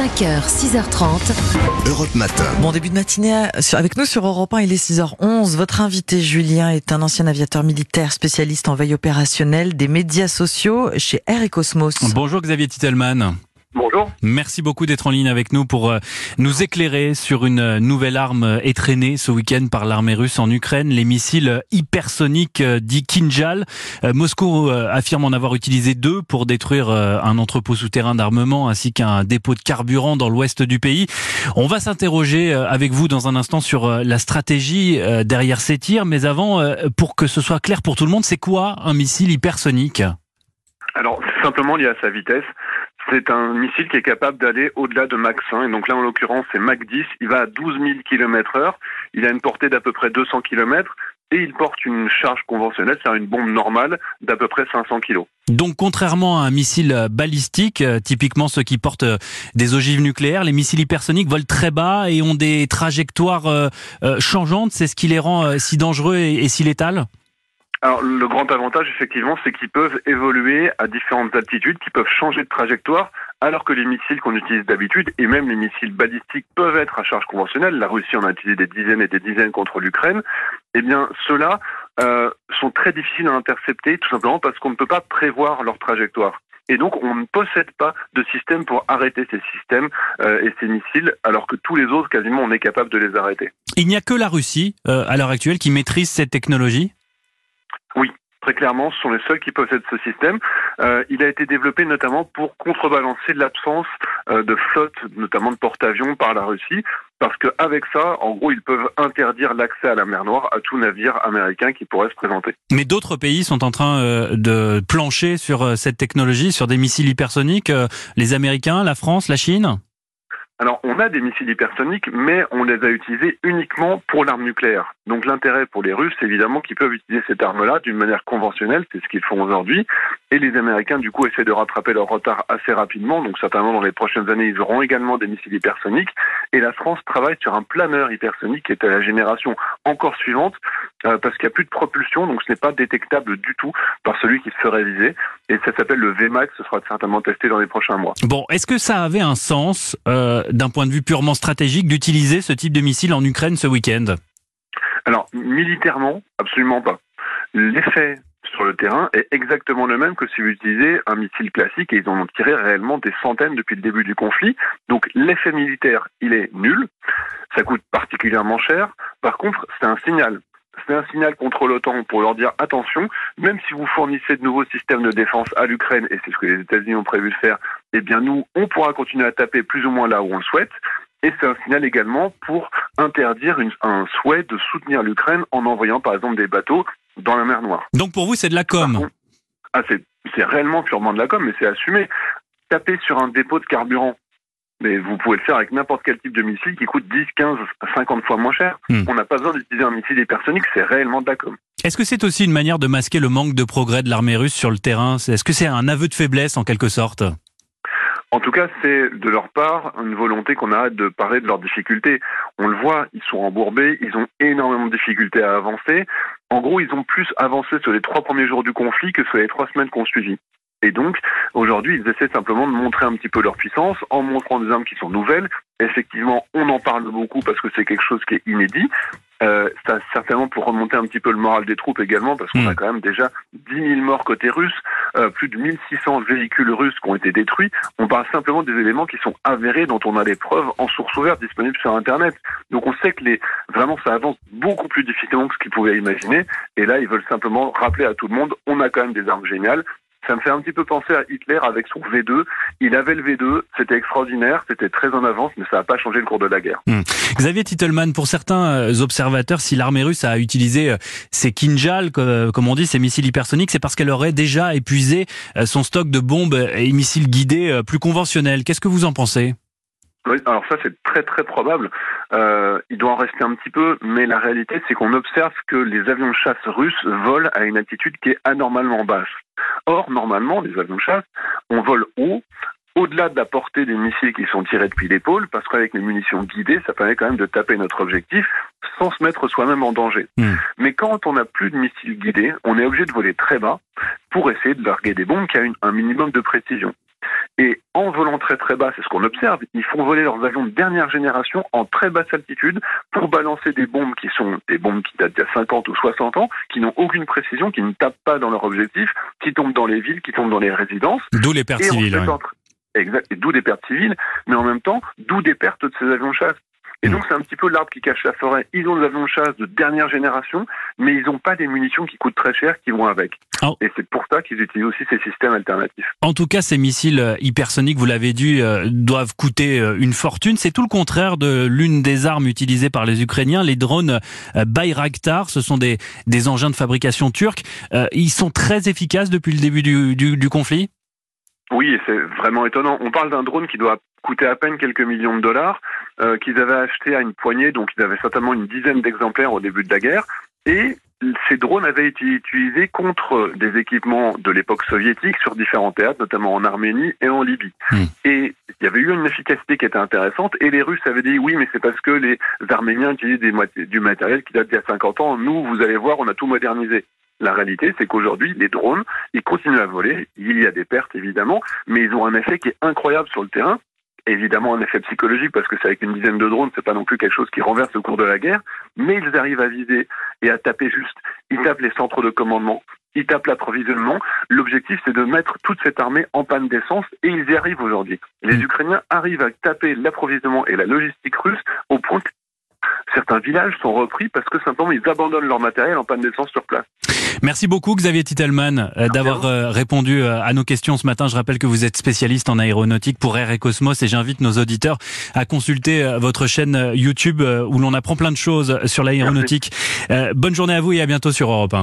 5h, 6h30. Europe Matin. Bon début de matinée avec nous sur Europe 1, il est 6h11. Votre invité Julien est un ancien aviateur militaire spécialiste en veille opérationnelle des médias sociaux chez Air et Cosmos. Bonjour Xavier Titelman. Bonjour. Merci beaucoup d'être en ligne avec nous pour euh, nous éclairer sur une euh, nouvelle arme euh, étraînée ce week-end par l'armée russe en Ukraine, les missiles hypersoniques dits Kinjal. Moscou affirme en avoir utilisé deux pour détruire un entrepôt souterrain d'armement ainsi qu'un dépôt de carburant dans l'ouest du pays. On va s'interroger avec vous dans un instant sur la stratégie derrière ces tirs, mais avant, pour que ce soit clair pour tout le monde, c'est quoi un missile hypersonique? Alors, c'est simplement lié à sa vitesse. C'est un missile qui est capable d'aller au-delà de Mach 1. Et donc là, en l'occurrence, c'est Mach 10. Il va à 12 000 km heure. Il a une portée d'à peu près 200 km. Et il porte une charge conventionnelle, c'est-à-dire une bombe normale d'à peu près 500 kg. Donc, contrairement à un missile euh, balistique, euh, typiquement ceux qui portent euh, des ogives nucléaires, les missiles hypersoniques volent très bas et ont des trajectoires changeantes. C'est ce qui les rend si dangereux et, si létals Alors, le grand avantage, effectivement, c'est qu'ils peuvent évoluer à différentes altitudes, qu'ils peuvent changer de trajectoire, alors que les missiles qu'on utilise d'habitude, et même les missiles balistiques, peuvent être à charge conventionnelle. La Russie en a utilisé des dizaines et des dizaines contre l'Ukraine. Eh bien, ceux-là euh, sont très difficiles à intercepter, tout simplement parce qu'on ne peut pas prévoir leur trajectoire. Et donc, on ne possède pas de système pour arrêter ces systèmes euh, et ces missiles, alors que tous les autres, quasiment, on est capable de les arrêter. Il n'y a que la Russie, euh, à l'heure actuelle, qui maîtrise cette technologie? Très clairement, ce sont les seuls qui possèdent ce système. Euh, il a été développé notamment pour contrebalancer l'absence euh, de flotte, notamment de porte-avions par la Russie, parce qu'avec ça, en gros, ils peuvent interdire l'accès à la mer Noire à tout navire américain qui pourrait se présenter. Mais d'autres pays sont en train euh, de plancher sur cette technologie, sur des missiles hypersoniques. les Américains, la France, la Chine? Alors, on a des missiles hypersoniques, mais on les a utilisés uniquement pour l'arme nucléaire. Donc, l'intérêt pour les Russes, évidemment qu'ils peuvent utiliser cette arme-là d'une manière conventionnelle, c'est ce qu'ils font aujourd'hui. Et les Américains, du coup, essaient de rattraper leur retard assez rapidement. Donc, certainement, dans les prochaines années, ils auront également des missiles hypersoniques. Et la France travaille sur un planeur hypersonique qui est à la génération encore suivante, euh, parce qu'il n'y a plus de propulsion, donc ce n'est pas détectable du tout par celui qui se ferait viser. Et ça s'appelle le VMAX, ce sera certainement testé dans les prochains mois. Bon, est-ce que ça avait un sens, euh, d'un point de vue purement stratégique, d'utiliser ce type de missile en Ukraine ce week-end? Alors, militairement, absolument pas. L'effet sur le terrain est exactement le même que si vous utilisez un missile classique et ils en ont tiré réellement des centaines depuis le début du conflit. Donc l'effet militaire, il est nul. Ça coûte particulièrement cher. Par contre, c'est un signal. C'est un signal contre l'OTAN pour leur dire attention, même si vous fournissez de nouveaux systèmes de défense à l'Ukraine, et c'est ce que les États-Unis ont prévu de faire, eh bien nous, on pourra continuer à taper plus ou moins là où on le souhaite. Et c'est un signal également pour interdire une- un souhait de soutenir l'Ukraine en envoyant par exemple des bateaux dans la mer Noire. Donc pour vous, c'est de la com. Ah, c'est réellement purement de la com, mais c'est assumé. Taper sur un dépôt de carburant, mais vous pouvez le faire avec n'importe quel type de missile qui coûte 10, 15, 50 fois moins cher. Hmm. On n'a pas besoin d'utiliser un missile hypersonique, c'est réellement de la com. Est-ce que c'est aussi une manière de masquer le manque de progrès de l'armée russe sur le terrain? Est-ce que c'est un aveu de faiblesse en quelque sorte? En tout cas, c'est de leur part une volonté qu'on arrête de parler de leurs difficultés. On le voit, ils sont embourbés, ils ont énormément de difficultés à avancer. En gros, ils ont plus avancé sur les trois premiers jours du conflit que sur les trois semaines qu'on suivi. Et donc, aujourd'hui, ils essaient simplement de montrer un petit peu leur puissance en montrant des armes qui sont nouvelles. Effectivement, on en parle beaucoup parce que c'est quelque chose qui est inédit. Euh, ça, certainement pour remonter un petit peu le moral des troupes également, parce qu'on Mm. a quand même déjà 10 000 morts côté russe, euh, plus de 1600 véhicules russes qui ont été détruits. On parle simplement des éléments qui sont avérés, dont on a des preuves en source ouverte disponibles sur Internet. Donc on sait que les, vraiment ça avance beaucoup plus difficilement que ce qu'ils pouvaient imaginer. Et là, ils veulent simplement rappeler à tout le monde, on a quand même des armes géniales. Ça me fait un petit peu penser à Hitler avec son V2. Il avait le V2, c'était extraordinaire, c'était très en avance, mais ça n'a pas changé le cours de la guerre. Xavier Titelman, pour certains euh, observateurs, si l'armée russe a utilisé euh, ces Kinjal, co- comme on dit, ces missiles hypersoniques, c'est parce qu'elle aurait déjà épuisé euh, son stock de bombes et missiles guidés euh, plus conventionnels. Qu'est-ce que vous en pensez? Oui, alors ça c'est très très probable. Euh, il doit en rester un petit peu, mais la réalité c'est qu'on observe que les avions de chasse russes volent à une altitude qui est anormalement basse. Or, normalement, les avions de chasse, on vole haut, au-delà de la portée des missiles qui sont tirés depuis l'épaule, parce qu'avec les munitions guidées, ça permet quand même de taper notre objectif sans se mettre soi-même en danger. Hmm. Mais quand on n'a plus de missiles guidés, on est obligé de voler très bas pour essayer de larguer des bombes qui ont une- un minimum de précision. Et en volant très très bas, c'est ce qu'on observe, ils font voler leurs avions de dernière génération en très basse altitude pour balancer des bombes qui sont des bombes qui datent d'il y a 50 ou 60 ans, qui n'ont aucune précision, qui ne tapent pas dans leur objectif, qui tombent dans les villes, qui tombent dans les résidences. D'où les pertes civiles. Exact, et d'où des pertes civiles, mais en même temps, d'où des pertes de ces avions de chasse. Et donc c'est un petit peu l'arbre qui cache la forêt. Ils ont des avions de chasse de dernière génération, mais ils n'ont pas des munitions qui coûtent très cher qui vont avec. Oh. Et c'est pour ça qu'ils utilisent aussi ces systèmes alternatifs. En tout cas, ces missiles euh, hypersoniques, vous l'avez dit, euh, doivent coûter euh, une fortune. C'est tout le contraire de l'une des armes utilisées par les Ukrainiens, les drones Bayraktar. Ce sont des, des engins de fabrication turcs. Ils sont très efficaces depuis le début du, du, du conflit? Oui, c'est vraiment étonnant. On parle d'un drone qui doit coûter à peine quelques millions de dollars, euh, qu'ils avaient acheté à une poignée, donc ils avaient certainement une dizaine d'exemplaires au début de la guerre, et ces drones avaient été utilisés contre des équipements de l'époque soviétique sur différents théâtres, notamment en Arménie et en Libye. Hmm. Et il y avait eu une efficacité qui était intéressante, et les Russes avaient dit oui, mais c'est parce que les Arméniens utilisent des, du matériel qui date d'il y a 50 ans. Nous, vous allez voir, on a tout modernisé. La réalité, c'est qu'aujourd'hui, les drones, ils continuent à voler. Il y a des pertes, évidemment, mais ils ont un effet qui est incroyable sur le terrain. Évidemment, un effet psychologique, parce que c'est avec une dizaine de drones, c'est pas non plus quelque chose qui renverse au cours de la guerre, mais ils arrivent à viser et à taper juste. Ils tapent les centres de commandement, ils tapent l'approvisionnement. L'objectif, c'est de mettre toute cette armée en panne d'essence, et ils y arrivent aujourd'hui. Les mm. Ukrainiens arrivent à taper l'approvisionnement et la logistique russe au point que certains villages sont repris parce que simplement ils abandonnent leur matériel en panne d'essence sur place. Merci beaucoup Xavier Titelman euh, d'avoir euh, répondu euh, à nos questions ce matin. Je rappelle que vous êtes spécialiste en aéronautique pour Air et Cosmos et j'invite nos auditeurs à consulter votre chaîne YouTube où l'on apprend plein de choses sur l'aéronautique. Bonne journée à vous et à bientôt sur Europe 1.